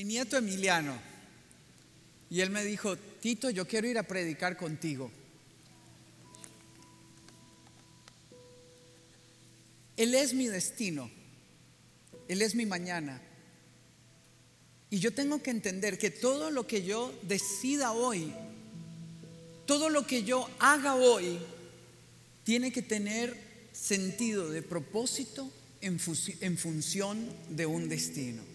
mi nieto Emiliano. Y él me dijo, Tito, yo quiero ir a predicar contigo. Él es mi destino. Él es mi mañana. Y yo tengo que entender que todo lo que yo decida hoy, todo lo que yo haga hoy, tiene que tener sentido de propósito en, función de un destino.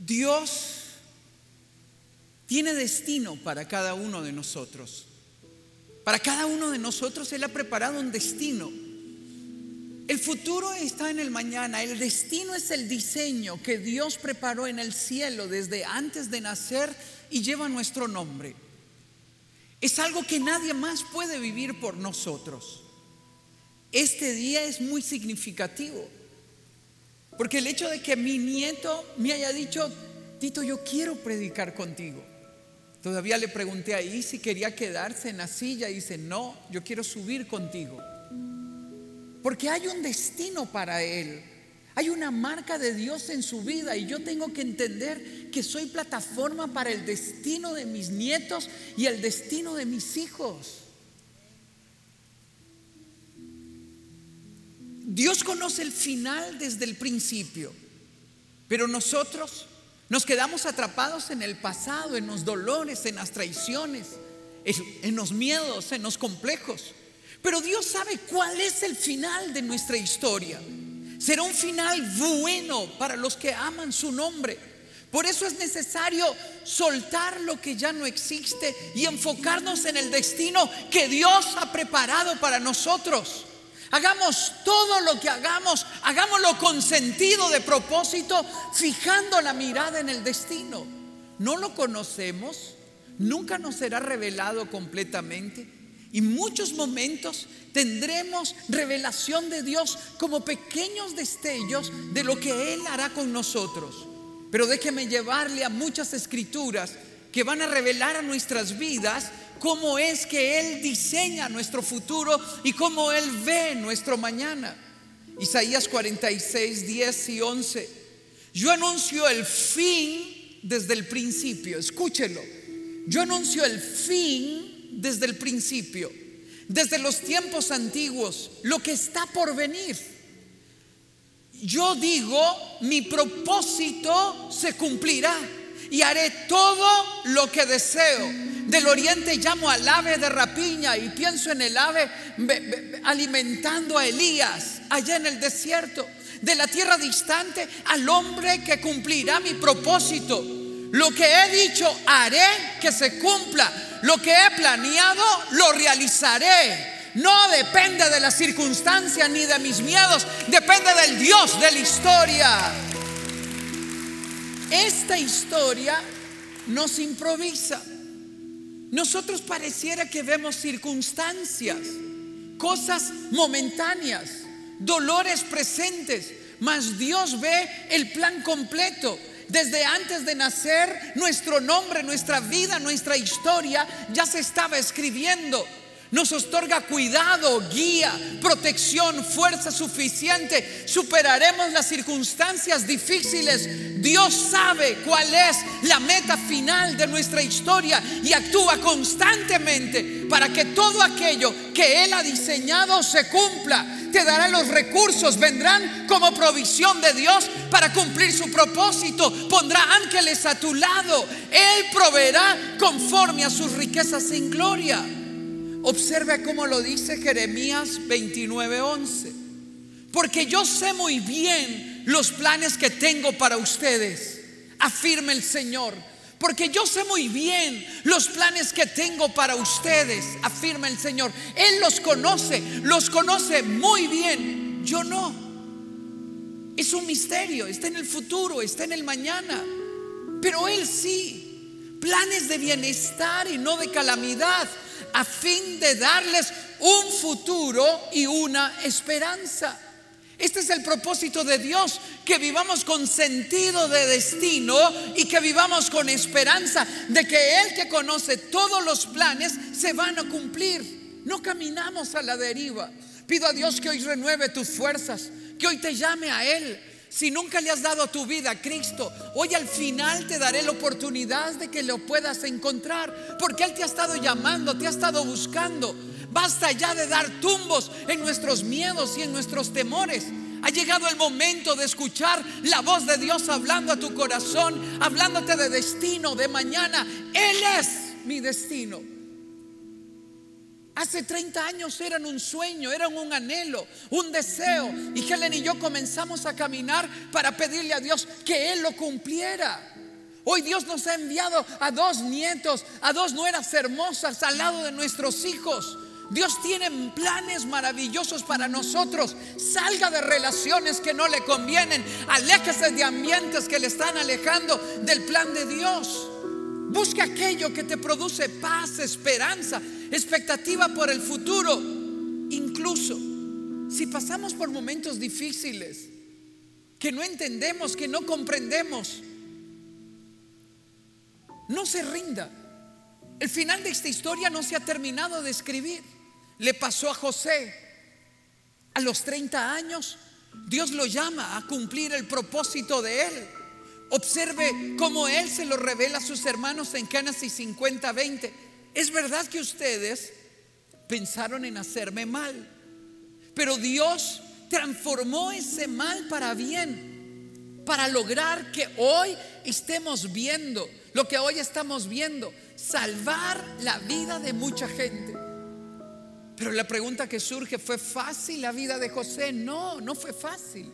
Dios tiene destino para cada uno de nosotros. Para cada uno de nosotros Él ha preparado un destino. El futuro está en el mañana, el destino es el diseño que Dios preparó en el cielo desde antes de nacer y lleva nuestro nombre. Es algo que nadie más puede vivir por nosotros. Este día es muy significativo. Porque el hecho de que mi nieto me haya dicho, Tito, yo quiero predicar contigo. Todavía le pregunté ahí si quería quedarse en la silla y dice, no, yo quiero subir contigo. Porque hay un destino para él. Hay una marca de Dios en su vida y yo tengo que entender que soy plataforma para el destino de mis nietos y el destino de mis hijos. Dios conoce el final desde el principio, pero nosotros nos quedamos atrapados en el pasado, en los dolores, en las traiciones, en los miedos, en los complejos. Pero Dios sabe cuál es el final de nuestra historia. Será un final bueno para los que aman su nombre. Por eso es necesario soltar lo que ya no existe y enfocarnos en el destino que Dios ha preparado para nosotros. Hagamos todo lo que hagamos, hagámoslo con sentido de propósito, fijando la mirada en el destino. No lo conocemos, nunca nos será revelado completamente. Y muchos momentos tendremos revelación de Dios como pequeños destellos de lo que Él hará con nosotros. Pero déjeme llevarle a muchas escrituras que van a revelar a nuestras vidas cómo es que Él diseña nuestro futuro y cómo Él ve nuestro mañana. Isaías 46, 10 y 11. Yo anuncio el fin desde el principio, escúchelo. Yo anuncio el fin desde el principio, desde los tiempos antiguos, lo que está por venir. Yo digo, mi propósito se cumplirá y haré todo lo que deseo. Del oriente llamo al ave de rapiña y pienso en el ave alimentando a Elías allá en el desierto. De la tierra distante al hombre que cumplirá mi propósito. Lo que he dicho haré que se cumpla. Lo que he planeado lo realizaré. No depende de las circunstancias ni de mis miedos, depende del Dios de la historia. Esta historia nos improvisa. Nosotros pareciera que vemos circunstancias, cosas momentáneas, dolores presentes, mas Dios ve el plan completo. Desde antes de nacer, nuestro nombre, nuestra vida, nuestra historia ya se estaba escribiendo nos otorga cuidado, guía, protección, fuerza suficiente. Superaremos las circunstancias difíciles. Dios sabe cuál es la meta final de nuestra historia y actúa constantemente para que todo aquello que Él ha diseñado se cumpla. Te dará los recursos, vendrán como provisión de Dios para cumplir su propósito. Pondrá ángeles a tu lado. Él proveerá conforme a sus riquezas en gloria. Observe cómo lo dice Jeremías 29:11. Porque yo sé muy bien los planes que tengo para ustedes, afirma el Señor. Porque yo sé muy bien los planes que tengo para ustedes, afirma el Señor. Él los conoce, los conoce muy bien. Yo no. Es un misterio, está en el futuro, está en el mañana. Pero Él sí. Planes de bienestar y no de calamidad a fin de darles un futuro y una esperanza. Este es el propósito de Dios, que vivamos con sentido de destino y que vivamos con esperanza de que Él que conoce todos los planes se van a cumplir. No caminamos a la deriva. Pido a Dios que hoy renueve tus fuerzas, que hoy te llame a Él, Si nunca le has dado tu vida a Cristo, hoy al final te daré la oportunidad de que lo puedas encontrar, porque Él te ha estado llamando, te ha estado buscando. Basta ya de dar tumbos en nuestros miedos y en nuestros temores. Ha llegado el momento de escuchar la voz de Dios hablando a tu corazón, hablándote de destino, de mañana. Él es mi destino. Hace 30 años eran un sueño, eran un anhelo, un deseo. Y Helen y yo comenzamos a caminar para pedirle a Dios que Él lo cumpliera. Hoy Dios nos ha enviado a dos nietos, a dos nueras hermosas al lado de nuestros hijos. Dios tiene planes maravillosos para nosotros. Salga de relaciones que no le convienen. Aléjese de ambientes que le están alejando del plan de Dios. Busca aquello que te produce paz, esperanza, expectativa por el futuro. Incluso si pasamos por momentos difíciles que no entendemos, que no comprendemos, no se rinda. El final de esta historia no se ha terminado de escribir. Le pasó a José. A los 30 años, Dios lo llama a cumplir el propósito de él. Observe cómo Él se lo revela a sus hermanos en Génesis 50, 20. Es verdad que ustedes pensaron en hacerme mal, pero Dios transformó ese mal para bien, para lograr que hoy estemos viendo lo que hoy estamos viendo, salvar la vida de mucha gente. Pero la pregunta que surge, ¿fue fácil la vida de José? No, no fue fácil.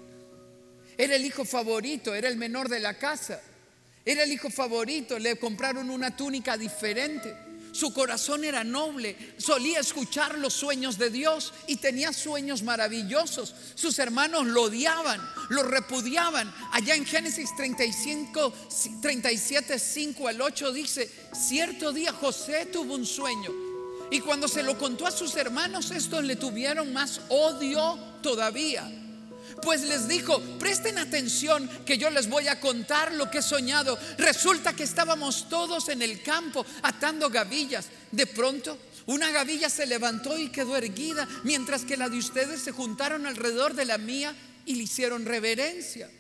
Era el hijo favorito, era el menor de la casa. Era el hijo favorito, le compraron una túnica diferente. Su corazón era noble, solía escuchar los sueños de Dios y tenía sueños maravillosos. Sus hermanos lo odiaban, lo repudiaban. Allá en Génesis 35, 37, 5 al 8 dice, cierto día José tuvo un sueño y cuando se lo contó a sus hermanos, estos le tuvieron más odio todavía. Pues les dijo, presten atención que yo les voy a contar lo que he soñado. Resulta que estábamos todos en el campo atando gavillas. De pronto, una gavilla se levantó y quedó erguida, mientras que la de ustedes se juntaron alrededor de la mía y le hicieron reverencia.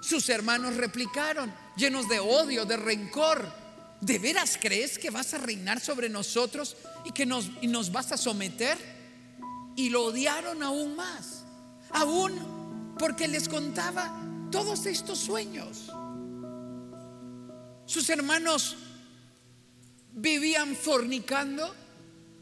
Sus hermanos replicaron, llenos de odio, de rencor. ¿De veras crees que vas a reinar sobre nosotros y que nos, nos vas a someter? Y lo odiaron aún más. Aún porque les contaba todos estos sueños. Sus hermanos vivían fornicando,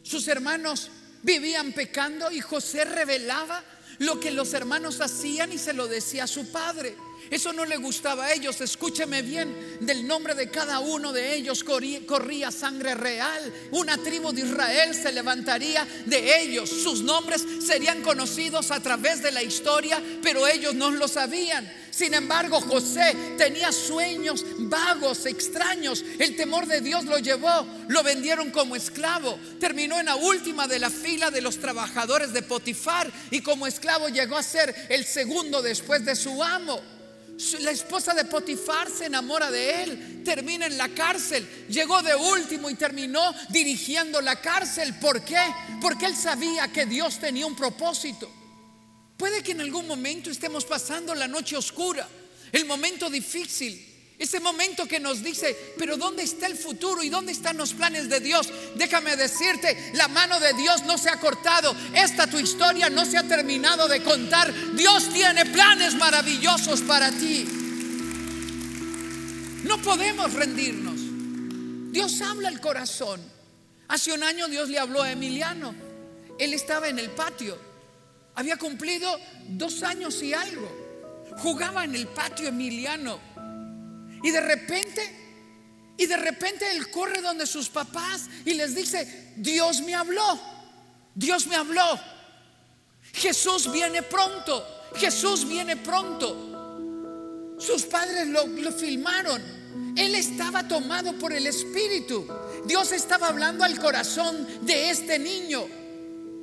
sus hermanos vivían pecando y José revelaba lo que los hermanos hacían y se lo decía a su padre. Eso no le gustaba a ellos. Escúcheme bien, del nombre de cada uno de ellos corría, sangre real. Una tribu de Israel se levantaría de ellos. Sus nombres serían conocidos a través de la historia, pero ellos no lo sabían. Sin embargo, José tenía sueños vagos, extraños. El temor de Dios lo llevó. Lo vendieron como esclavo. Terminó en la última de la fila de los trabajadores de Potifar y como esclavo llegó a ser el segundo después de su amo. La esposa de Potifar se enamora de él, termina en la cárcel, llegó de último y terminó dirigiendo la cárcel. ¿Por qué? Porque él sabía que Dios tenía un propósito. Puede que en algún momento estemos pasando la noche oscura, el momento difícil, ese momento que nos dice, pero ¿dónde está el futuro y dónde están los planes de Dios? Déjame decirte, la mano de Dios no se ha cortado. Esta tu historia no se ha terminado de contar. Dios tiene planes maravillosos para ti. No podemos rendirnos. Dios habla al corazón. Hace un año Dios le habló a Emiliano. Él estaba en el patio. Había cumplido dos años y algo. Jugaba en el patio Emiliano y de repente, y de repente él corre donde sus papás y les dice, Dios me habló, Dios me habló. Jesús viene pronto, Jesús viene pronto. Sus padres lo, filmaron. Él estaba tomado por el Espíritu. Dios estaba hablando al corazón de este niño.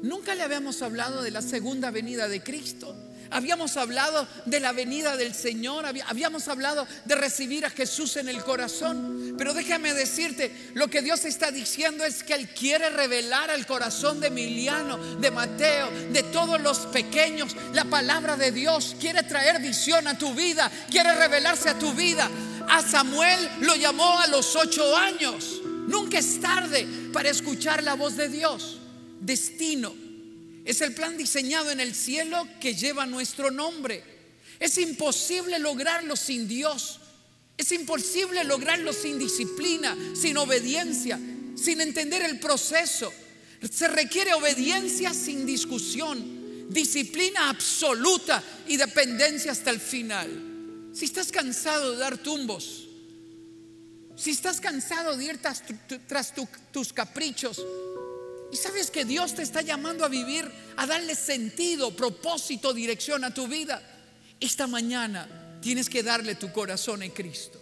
Nunca le habíamos hablado de la segunda venida de Cristo. Habíamos hablado de la venida del Señor, habíamos hablado de recibir a Jesús en el corazón. Pero déjame decirte, lo que Dios está diciendo es que Él quiere revelar al corazón de Emiliano, de Mateo, de todos los pequeños, la palabra de Dios. Quiere traer visión a tu vida, quiere revelarse a tu vida. A Samuel lo llamó a los ocho años. Nunca es tarde para escuchar la voz de Dios. Destino es el plan diseñado en el cielo que lleva nuestro nombre. Es imposible lograrlo sin Dios. Es imposible lograrlo sin disciplina, sin obediencia, sin entender el proceso. Se requiere obediencia sin discusión, disciplina absoluta y dependencia hasta el final. Si estás cansado de dar tumbos, si estás cansado de ir tras, tus caprichos, y sabes que Dios te está llamando a vivir, a darle sentido, propósito, dirección a tu vida. Esta mañana tienes que darle tu corazón en Cristo.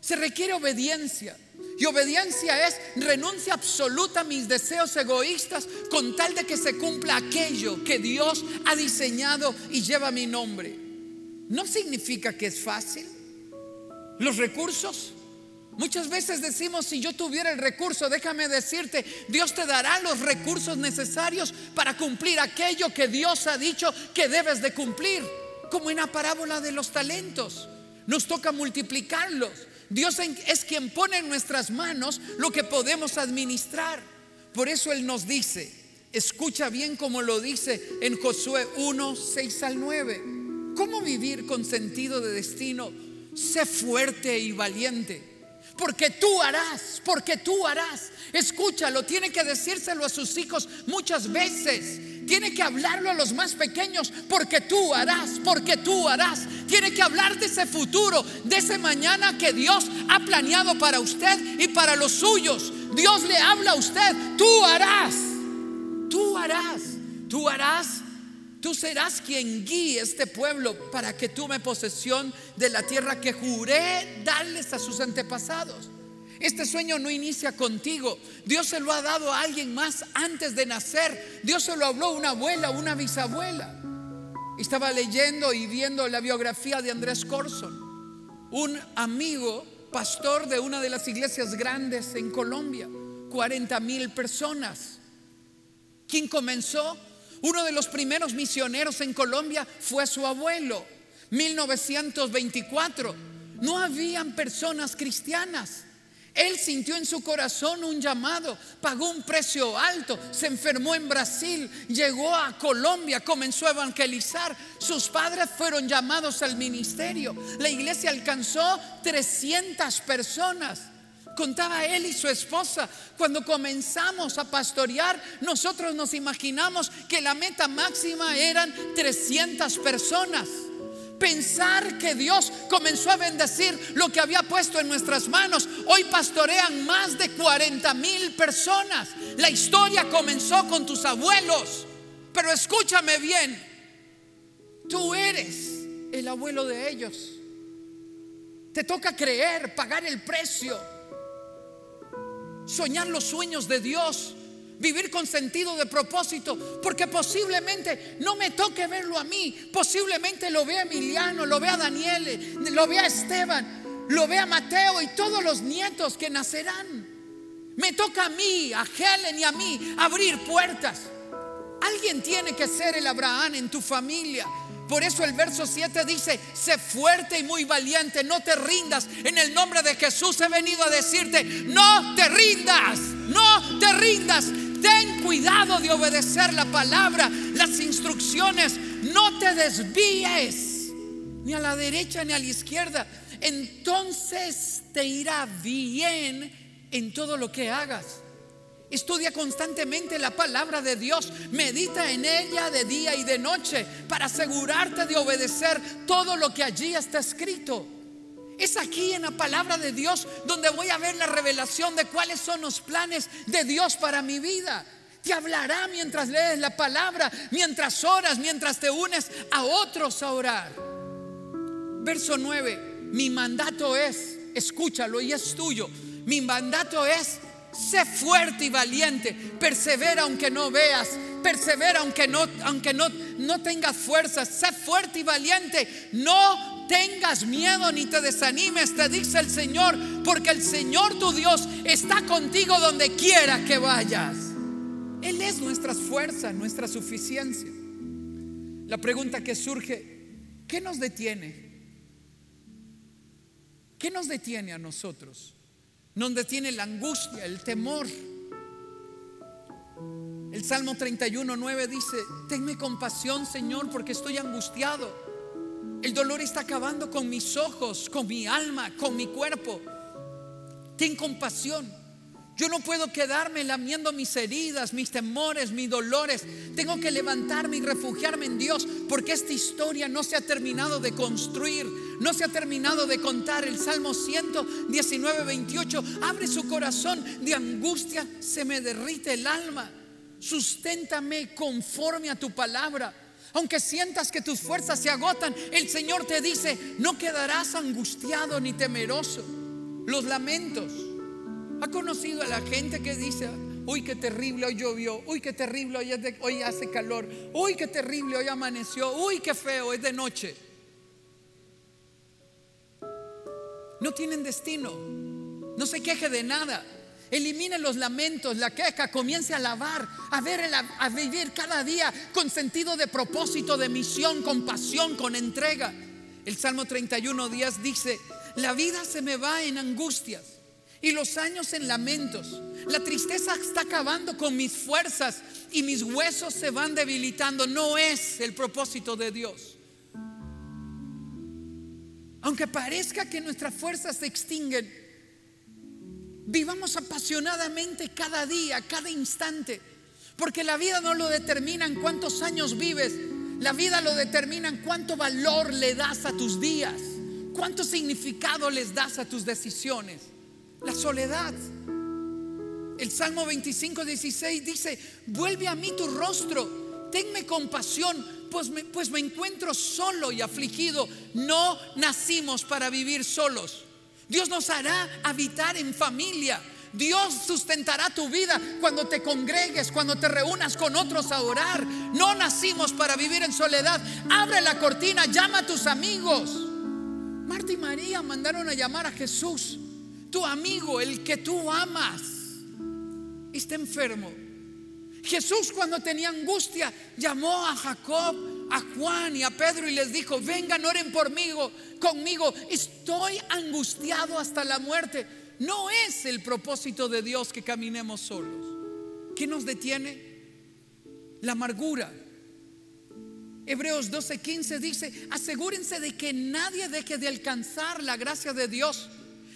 Se requiere obediencia. Y obediencia es renuncia absoluta a mis deseos egoístas con tal de que se cumpla aquello que Dios ha diseñado y lleva mi nombre. No significa que es fácil. Los recursos Muchas veces decimos, si yo tuviera el recurso, déjame decirte, Dios te dará los recursos necesarios para cumplir aquello que Dios ha dicho que debes de cumplir, como en la parábola de los talentos. Nos toca multiplicarlos. Dios es quien pone en nuestras manos lo que podemos administrar. Por eso Él nos dice, escucha bien como lo dice en Josué 1, 6 al 9. ¿Cómo vivir con sentido de destino? Sé fuerte y valiente porque tú harás, porque tú harás. Escúchalo, tiene que decírselo a sus hijos muchas veces. Tiene que hablarlo a los más pequeños, porque tú harás, porque tú harás. Tiene que hablar de ese futuro, de ese mañana que Dios ha planeado para usted y para los suyos. Dios le habla a usted, tú harás, tú harás, tú harás Tú serás quien guíe este pueblo para que tome posesión de la tierra que juré darles a sus antepasados. Este sueño no inicia contigo. Dios se lo ha dado a alguien más antes de nacer. Dios se lo habló a una abuela, una bisabuela. Estaba leyendo y viendo la biografía de Andrés Corson, un amigo, pastor de una de las iglesias grandes en Colombia, 40 mil personas. ¿Quién comenzó? Uno de los primeros misioneros en Colombia fue su abuelo, 1924. No habían personas cristianas. Él sintió en su corazón un llamado, pagó un precio alto, se enfermó en Brasil, llegó a Colombia, comenzó a evangelizar. Sus padres fueron llamados al ministerio. La iglesia alcanzó 300 personas. Contaba él y su esposa, cuando comenzamos a pastorear, nosotros nos imaginamos que la meta máxima eran 300 personas. Pensar que Dios comenzó a bendecir lo que había puesto en nuestras manos. Hoy pastorean más de 40 mil personas. La historia comenzó con tus abuelos. Pero escúchame bien, tú eres el abuelo de ellos. Te toca creer, pagar el precio soñar los sueños de Dios, vivir con sentido de propósito, porque posiblemente no me toque verlo a mí, posiblemente lo vea Emiliano, lo vea Daniel, lo vea Esteban, lo vea Mateo y todos los nietos que nacerán. Me toca a mí, a Helen y a mí abrir puertas. Alguien tiene que ser el Abraham en tu familia. Por eso el verso 7 dice, sé fuerte y muy valiente, no te rindas. En el nombre de Jesús he venido a decirte, no te rindas, no te rindas. Ten cuidado de obedecer la palabra, las instrucciones, no te desvíes ni a la derecha ni a la izquierda. Entonces te irá bien en todo lo que hagas. Estudia constantemente la palabra de Dios, medita en ella de día y de noche para asegurarte de obedecer todo lo que allí está escrito. Es aquí en la palabra de Dios donde voy a ver la revelación de cuáles son los planes de Dios para mi vida. Te hablará mientras lees la palabra, mientras oras, mientras te unes a otros a orar. Verso 9, mi mandato es, escúchalo y es tuyo, mi mandato es Sé fuerte y valiente, persevera aunque no veas, persevera aunque no, aunque no, no tengas fuerzas, sé fuerte y valiente, no tengas miedo ni te desanimes, te dice el Señor, porque el Señor tu Dios está contigo donde quiera que vayas. Él es nuestras fuerzas, nuestra suficiencia. La pregunta que surge, ¿qué nos detiene? ¿Qué nos detiene a nosotros? Nos detiene la angustia, el temor. El Salmo 31, 9 dice, tenme compasión, Señor, porque estoy angustiado. El dolor está acabando con mis ojos, con mi alma, con mi cuerpo. Ten compasión. Yo no puedo quedarme lamiendo mis heridas, mis temores, mis dolores. Tengo que levantarme y refugiarme en Dios porque esta historia no se ha terminado de construir, no se ha terminado de contar. El Salmo 119, 28 abre su corazón de angustia, se me derrite el alma. Susténtame conforme a tu palabra. Aunque sientas que tus fuerzas se agotan, el Señor te dice, no quedarás angustiado ni temeroso. Los lamentos ¿Ha conocido a la gente que dice, uy, qué terrible, hoy llovió, uy, qué terrible, hoy, hace calor, uy, qué terrible, hoy amaneció, uy, qué feo, es de noche? No tienen destino, no se queje de nada. Elimine los lamentos, la queja, comience a alabar, a ver, a vivir cada día con sentido de propósito, de misión, con pasión, con entrega. El Salmo 31 días dice, la vida se me va en angustias y los años en lamentos. La tristeza está acabando con mis fuerzas y mis huesos se van debilitando. No es el propósito de Dios. Aunque parezca que nuestras fuerzas se extinguen, vivamos apasionadamente cada día, cada instante. Porque la vida no lo determina en cuántos años vives, la vida lo determina en cuánto valor le das a tus días, cuánto significado les das a tus decisiones. La soledad. El Salmo 25, 16 dice, vuelve a mí tu rostro, tenme compasión, pues me, pues me encuentro solo y afligido. No nacimos para vivir solos. Dios nos hará habitar en familia. Dios sustentará tu vida cuando te congregues, cuando te reúnas con otros a orar. No nacimos para vivir en soledad. Abre la cortina, llama a tus amigos. Marta y María mandaron a llamar a Jesús tu amigo, el que tú amas, está enfermo. Jesús cuando tenía angustia llamó a Jacob, a Juan y a Pedro y les dijo, vengan, oren por mí, conmigo, estoy angustiado hasta la muerte. No es el propósito de Dios que caminemos solos. ¿Qué nos detiene? La amargura. Hebreos 12:15 dice, asegúrense de que nadie deje de alcanzar la gracia de Dios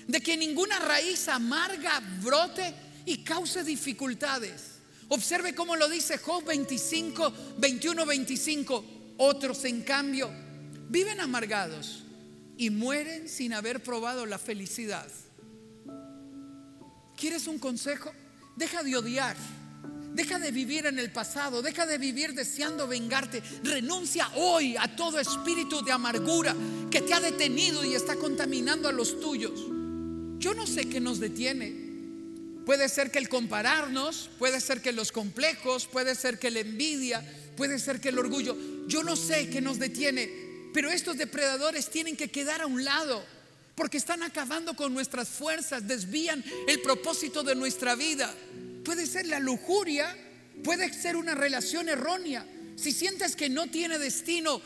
de que ninguna raíz amarga brote y cause dificultades. Observe cómo lo dice Job 25, 21, 25. Otros, en cambio, viven amargados y mueren sin haber probado la felicidad. ¿Quieres un consejo? Deja de odiar. Deja de vivir en el pasado, deja de vivir deseando vengarte. Renuncia hoy a todo espíritu de amargura que te ha detenido y está contaminando a los tuyos. Yo no sé qué nos detiene. Puede ser que el compararnos, puede ser que los complejos, puede ser que la envidia, puede ser que el orgullo. Yo no sé qué nos detiene, pero estos depredadores tienen que quedar a un lado porque están acabando con nuestras fuerzas, desvían el propósito de nuestra vida. Puede ser la lujuria, puede ser una relación errónea. Si sientes que no tiene destino,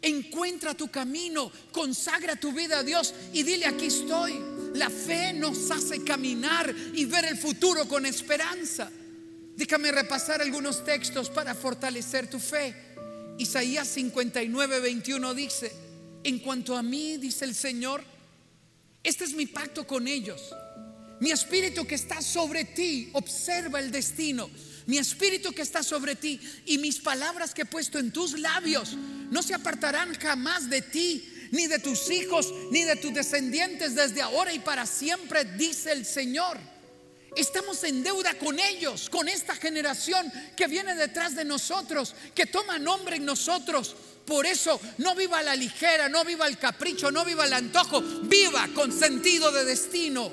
encuentra tu camino, consagra tu vida a Dios y dile, aquí estoy. La fe nos hace caminar y ver el futuro con esperanza. Déjame repasar algunos textos para fortalecer tu fe. Isaías 59, 21 dice, en cuanto a mí, dice el Señor, este es mi pacto con ellos. Mi espíritu que está sobre ti, observa el destino. Mi espíritu que está sobre ti y mis palabras que he puesto en tus labios no se apartarán jamás de ti ni de tus hijos, ni de tus descendientes desde ahora y para siempre, dice el Señor. Estamos en deuda con ellos, con esta generación que viene detrás de nosotros, que toma nombre en nosotros. Por eso no viva la ligera, no viva el capricho, no viva el antojo, viva con sentido de destino.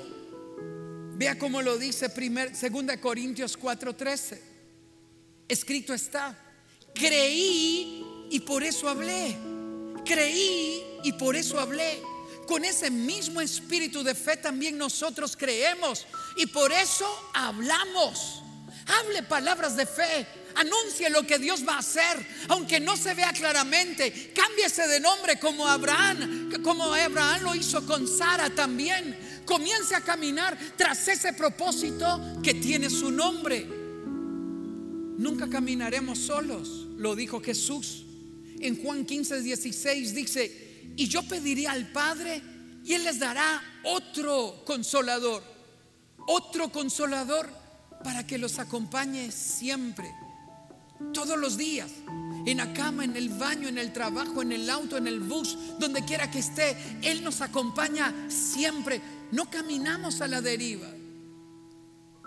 Vea cómo lo dice 2 Corintios 4:13. escrito está. Creí y por eso hablé. Creí y por eso hablé. Con ese mismo espíritu de fe también nosotros creemos y por eso hablamos. Hable palabras de fe. Anuncie lo que Dios va a hacer, aunque no se vea claramente. Cámbiese de nombre como Abraham, como Abraham lo hizo con Sara también. Comience a caminar tras ese propósito que tiene su nombre. Nunca caminaremos solos, lo dijo Jesús. En Juan 15, 16 dice, y yo pediré al Padre y Él les dará otro consolador, otro consolador para que los acompañe siempre, todos los días, en la cama, en el baño, en el trabajo, en el auto, en el bus, donde quiera que esté, Él nos acompaña siempre. No caminamos a la deriva.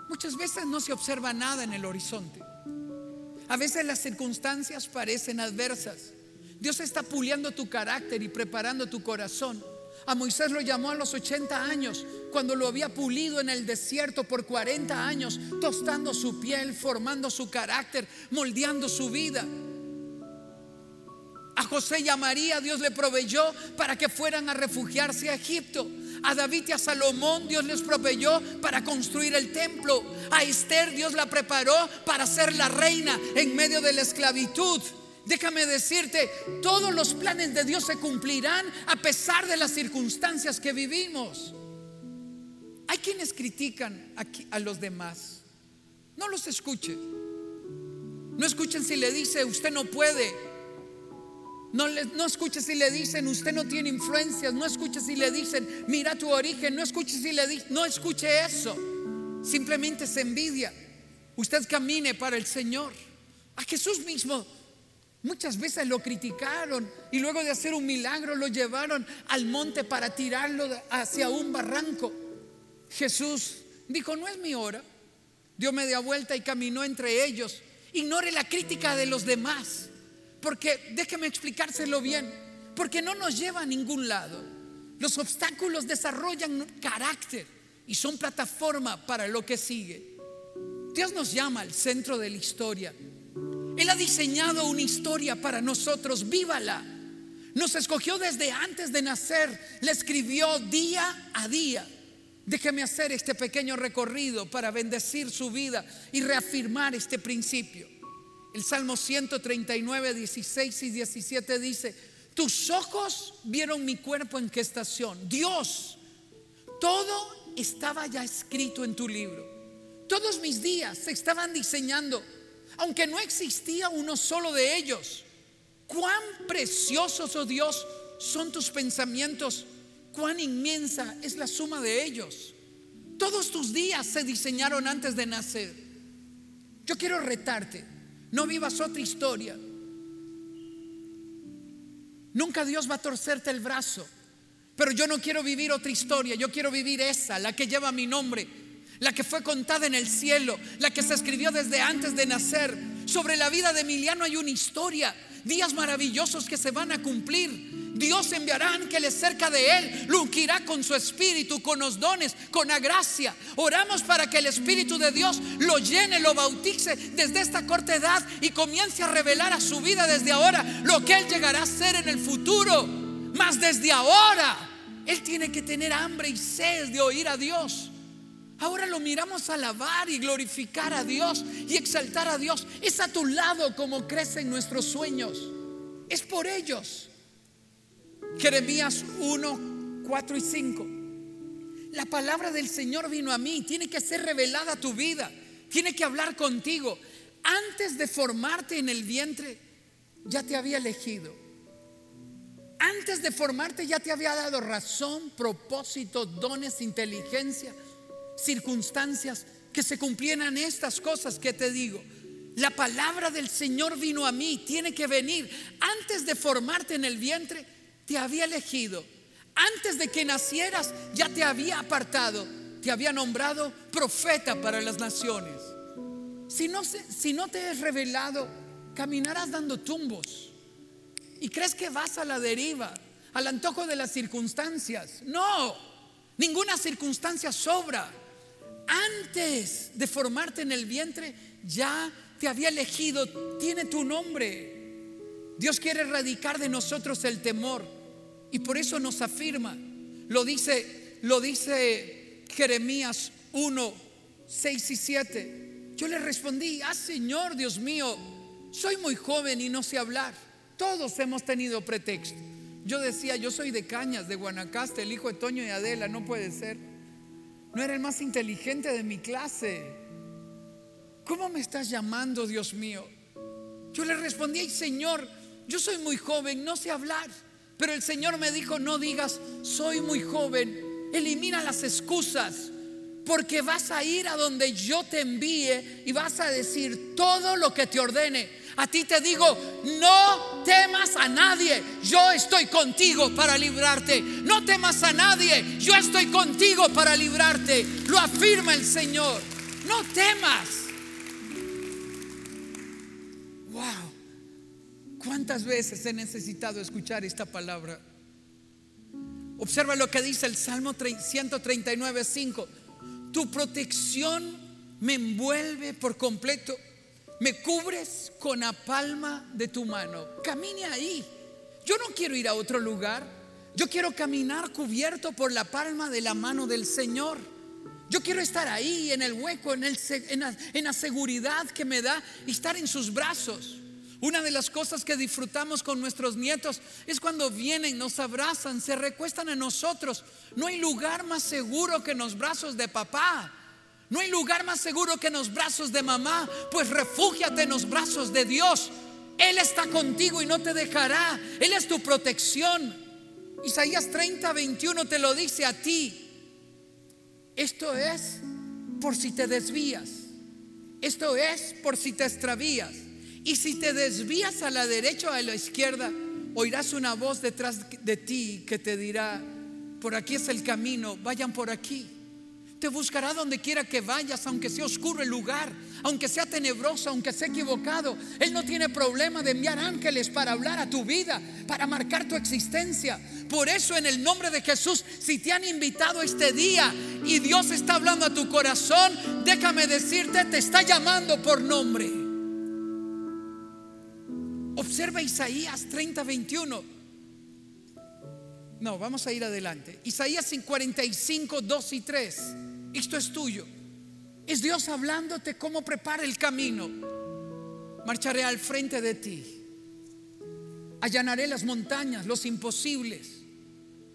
Muchas veces no se observa nada en el horizonte. A veces las circunstancias parecen adversas. Dios está puliendo tu carácter y preparando tu corazón. A Moisés lo llamó a los 80 años, cuando lo había pulido en el desierto por 40 años, tostando su piel, formando su carácter, moldeando su vida. A José y a María Dios le proveyó para que fueran a refugiarse a Egipto. A David y a Salomón Dios les proveyó para construir el templo. A Esther Dios la preparó para ser la reina en medio de la esclavitud. Déjame decirte, todos los planes de Dios se cumplirán a pesar de las circunstancias que vivimos. Hay quienes critican a los demás. No los escuche. No escuchen si le dice, usted no puede. No, le, escuche si le dicen, usted no tiene influencias. No escuche si le dicen, mira tu origen. No escuche si le dicen, no escuche eso. Simplemente se envidia. Usted camine para el Señor. A Jesús mismo Muchas veces lo criticaron y luego de hacer un milagro lo llevaron al monte para tirarlo hacia un barranco. Jesús dijo, no es mi hora. Dio media vuelta y caminó entre ellos. Ignore la crítica de los demás, porque déjeme explicárselo bien, porque no nos lleva a ningún lado. Los obstáculos desarrollan carácter y son plataforma para lo que sigue. Dios nos llama al centro de la historia él ha diseñado una historia para nosotros, vívala. Nos escogió desde antes de nacer, le escribió día a día. Déjeme hacer este pequeño recorrido para bendecir su vida y reafirmar este principio. El Salmo 139, 16 y 17 dice, tus ojos vieron mi cuerpo en gestación. Dios, todo estaba ya escrito en tu libro. Todos mis días se estaban diseñando aunque no existía uno solo de ellos. Cuán preciosos, oh Dios, son tus pensamientos, cuán inmensa es la suma de ellos. Todos tus días se diseñaron antes de nacer. Yo quiero retarte, no vivas otra historia. Nunca Dios va a torcerte el brazo, pero yo no quiero vivir otra historia, yo quiero vivir esa, la que lleva mi nombre, la que fue contada en el cielo, la que se escribió desde antes de nacer. Sobre la vida de Emiliano hay una historia, días maravillosos que se van a cumplir. Dios enviará ángeles cerca de él, lo ungirá con su espíritu, con los dones, con la gracia. Oramos para que el espíritu de Dios lo llene, lo bautice desde esta corta edad y comience a revelar a su vida desde ahora lo que él llegará a ser en el futuro. Mas desde ahora, él tiene que tener hambre y sed de oír a Dios. Ahora lo miramos alabar y glorificar a Dios y exaltar a Dios. Es a tu lado como crecen nuestros sueños. Es por ellos. Jeremías 1, 4 y 5. La palabra del Señor vino a mí. Tiene que ser revelada a tu vida. Tiene que hablar contigo. Antes de formarte en el vientre, ya te había elegido. Antes de formarte ya te había dado razón, propósito, dones, inteligencia circunstancias que se cumplieran estas cosas que te digo. La palabra del Señor vino a mí, tiene que venir. Antes de formarte en el vientre, te había elegido. Antes de que nacieras, ya te había apartado, te había nombrado profeta para las naciones. Si no, si no te es revelado, caminarás dando tumbos. Y crees que vas a la deriva, al antojo de las circunstancias. No, ninguna circunstancia sobra antes de formarte en el vientre, ya te había elegido, tiene tu nombre. Dios quiere erradicar de nosotros el temor y por eso nos afirma. Lo dice, lo dice Jeremías 1, 6 y 7. Yo le respondí, ah Señor Dios mío, soy muy joven y no sé hablar. Todos hemos tenido pretexto. Yo decía, yo soy de Cañas, de Guanacaste, el hijo de Toño y Adela, no puede ser. No era el más inteligente de mi clase. ¿Cómo me estás llamando, Dios mío? Yo le respondí, Señor, yo soy muy joven, no sé hablar. Pero el Señor me dijo, no digas, soy muy joven. Elimina las excusas, porque vas a ir a donde yo te envíe y vas a decir todo lo que te ordene. A ti te digo, no temas a nadie, yo estoy contigo para librarte. No temas a nadie, yo estoy contigo para librarte. Lo afirma el Señor. No temas. Wow. ¿Cuántas veces he necesitado escuchar esta palabra? Observa lo que dice el Salmo 139, 5. Tu protección me envuelve por completo me cubres con la palma de tu mano. Camine ahí. Yo no quiero ir a otro lugar. Yo quiero caminar cubierto por la palma de la mano del Señor. Yo quiero estar ahí en el hueco, en, en la seguridad que me da estar en sus brazos. Una de las cosas que disfrutamos con nuestros nietos es cuando vienen, nos abrazan, se recuestan en nosotros. No hay lugar más seguro que en los brazos de papá. No hay lugar más seguro que en los brazos de mamá, pues refúgiate en los brazos de Dios. Él está contigo y no te dejará. Él es tu protección. Isaías 30, 21 te lo dice a ti. Esto es por si te desvías. Esto es por si te extravías. Y si te desvías a la derecha o a la izquierda, oirás una voz detrás de ti que te dirá, por aquí es el camino, vayan por aquí. Te buscará donde quiera que vayas, aunque sea oscuro el lugar, aunque sea tenebroso, aunque sea equivocado. Él no tiene problema de enviar ángeles para hablar a tu vida, para marcar tu existencia. Por eso en el nombre de Jesús, si te han invitado este día y Dios está hablando a tu corazón, déjame decirte, te está llamando por nombre. Observa Isaías 30, 21. No, vamos a ir adelante. Isaías 45, 2 y 3. Esto es tuyo. Es Dios hablándote cómo prepara el camino. Marcharé al frente de ti. Allanaré las montañas, los imposibles,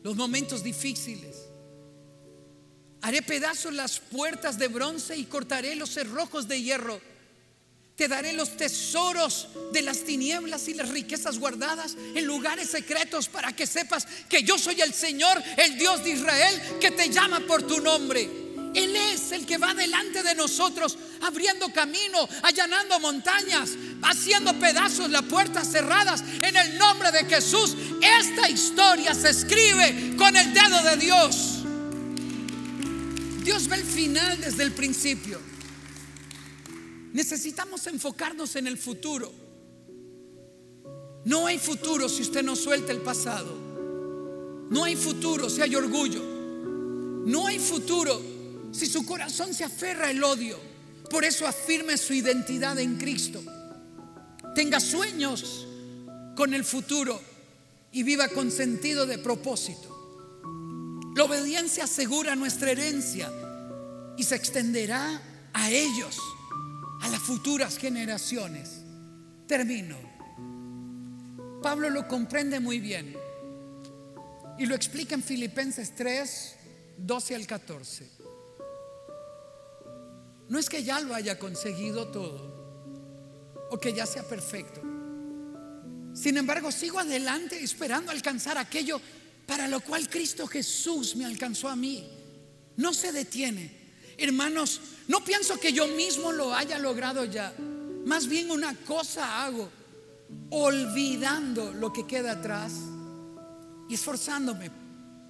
los momentos difíciles. Haré pedazos las puertas de bronce y cortaré los cerrojos de hierro te daré los tesoros de las tinieblas y las riquezas guardadas en lugares secretos para que sepas que yo soy el Señor, el Dios de Israel, que te llama por tu nombre. Él es el que va delante de nosotros, abriendo camino, allanando montañas, haciendo pedazos las puertas cerradas. En el nombre de Jesús, esta historia se escribe con el dedo de Dios. Dios ve el final desde el principio. Necesitamos enfocarnos en el futuro. No hay futuro si usted no suelta el pasado. No hay futuro si hay orgullo. No hay futuro si su corazón se aferra al odio. Por eso afirme su identidad en Cristo. Tenga sueños con el futuro y viva con sentido de propósito. La obediencia asegura nuestra herencia y se extenderá a ellos a las futuras generaciones. Termino. Pablo lo comprende muy bien y lo explica en Filipenses 3, 12 al 14. No es que ya lo haya conseguido todo o que ya sea perfecto. Sin embargo, sigo adelante esperando alcanzar aquello para lo cual Cristo Jesús me alcanzó a mí. No se detiene. Hermanos, no pienso que yo mismo lo haya logrado ya. Más bien una cosa hago, olvidando lo que queda atrás y esforzándome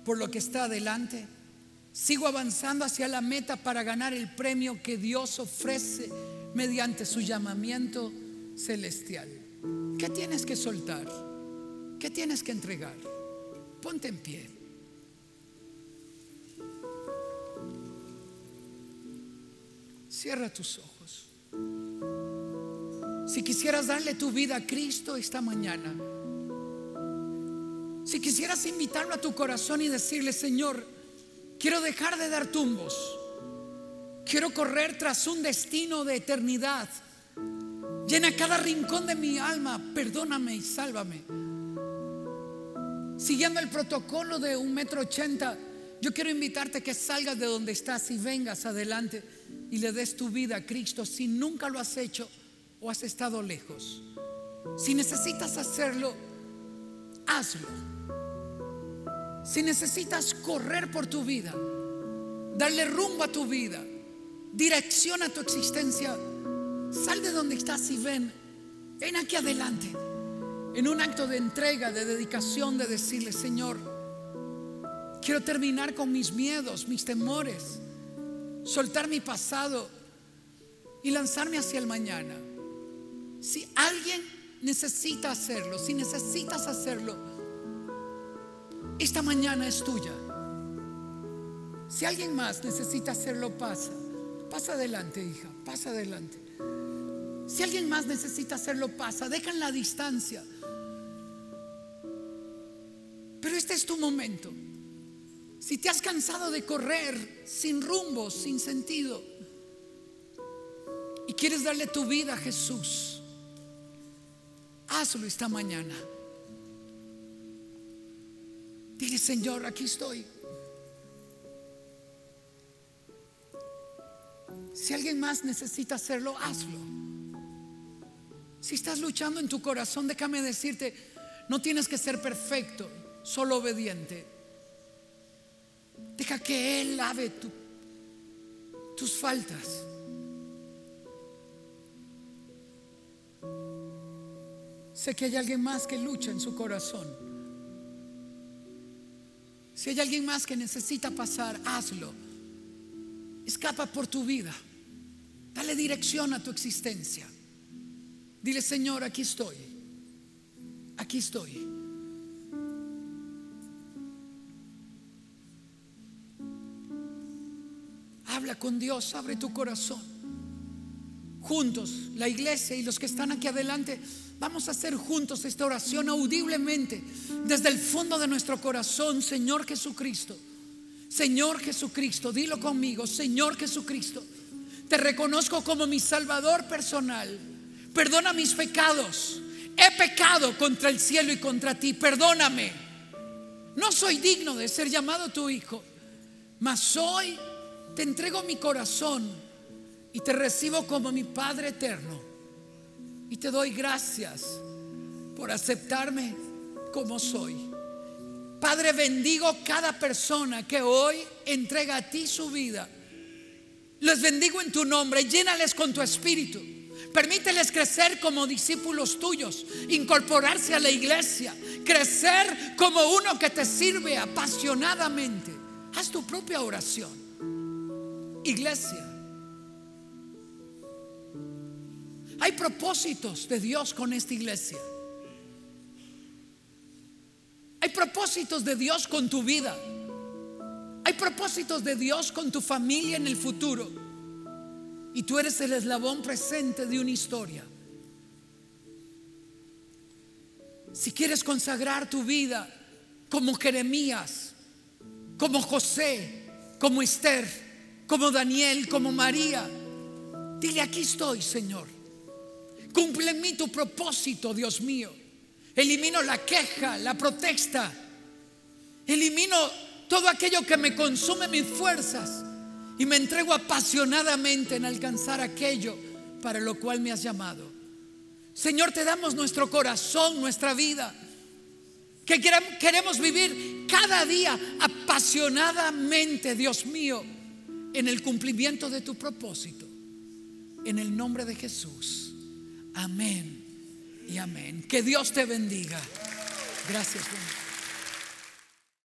por lo que está adelante. Sigo avanzando hacia la meta para ganar el premio que Dios ofrece mediante su llamamiento celestial. ¿Qué tienes que soltar? ¿Qué tienes que entregar? Ponte en pie. Cierra tus ojos. Si quisieras darle tu vida a Cristo esta mañana, si quisieras invitarlo a tu corazón y decirle, Señor, quiero dejar de dar tumbos, quiero correr tras un destino de eternidad, llena cada rincón de mi alma, perdóname y sálvame. Siguiendo el protocolo de un metro ochenta, yo quiero invitarte a que salgas de donde estás y vengas adelante y le des tu vida a Cristo si nunca lo has hecho o has estado lejos. Si necesitas hacerlo, hazlo. Si necesitas correr por tu vida, darle rumbo a tu vida, dirección a tu existencia, sal de donde estás y ven, ven aquí adelante, en un acto de entrega, de dedicación, de decirle, Señor, quiero terminar con mis miedos, mis temores, soltar mi pasado y lanzarme hacia el mañana. Si alguien necesita hacerlo, si necesitas hacerlo, esta mañana es tuya. Si alguien más necesita hacerlo, pasa. Pasa adelante, hija, pasa adelante. Si alguien más necesita hacerlo, pasa. Deja en la distancia. Pero este es tu momento. Si te has cansado de correr sin rumbo, sin sentido, y quieres darle tu vida a Jesús, hazlo esta mañana. Dile, Señor, aquí estoy. Si alguien más necesita hacerlo, hazlo. Si estás luchando en tu corazón, déjame decirte, no tienes que ser perfecto, solo obediente. Deja que Él lave tus faltas. Sé que hay alguien más que lucha en su corazón. Si hay alguien más que necesita pasar, hazlo. Escapa por tu vida. Dale dirección a tu existencia. Dile, Señor, aquí estoy. Aquí estoy. Con Dios, abre tu corazón. Juntos, la iglesia y los que están aquí adelante, vamos a hacer juntos esta oración audiblemente desde el fondo de nuestro corazón, Señor Jesucristo. Señor Jesucristo, dilo conmigo, Señor Jesucristo, te reconozco como mi Salvador personal. Perdona mis pecados. He pecado contra el cielo y contra ti. Perdóname. No soy digno de ser llamado tu hijo, mas hoy te entrego mi corazón y te recibo como mi Padre eterno. Y te doy gracias por aceptarme como soy. Padre, bendigo cada persona que hoy entrega a ti su vida. Les bendigo en tu nombre, llénales con tu espíritu. Permíteles crecer como discípulos tuyos, incorporarse a la iglesia, crecer como uno que te sirve apasionadamente. Haz tu propia oración. Iglesia, hay propósitos de Dios con esta iglesia. Hay propósitos de Dios con tu vida. Hay propósitos de Dios con tu familia en el futuro. Y tú eres el eslabón presente de una historia. Si quieres consagrar tu vida como Jeremías, como José, como Esther, como Daniel, como María. Dile, aquí estoy, Señor. Cumple en mí tu propósito, Dios mío. Elimino la queja, la protesta. Elimino todo aquello que me consume mis fuerzas y me entrego apasionadamente en alcanzar aquello para lo cual me has llamado. Señor, te damos nuestro corazón, nuestra vida, que queremos vivir cada día apasionadamente, Dios mío en el cumplimiento de tu propósito. En el nombre de Jesús. Amén y amén. Que Dios te bendiga. Gracias.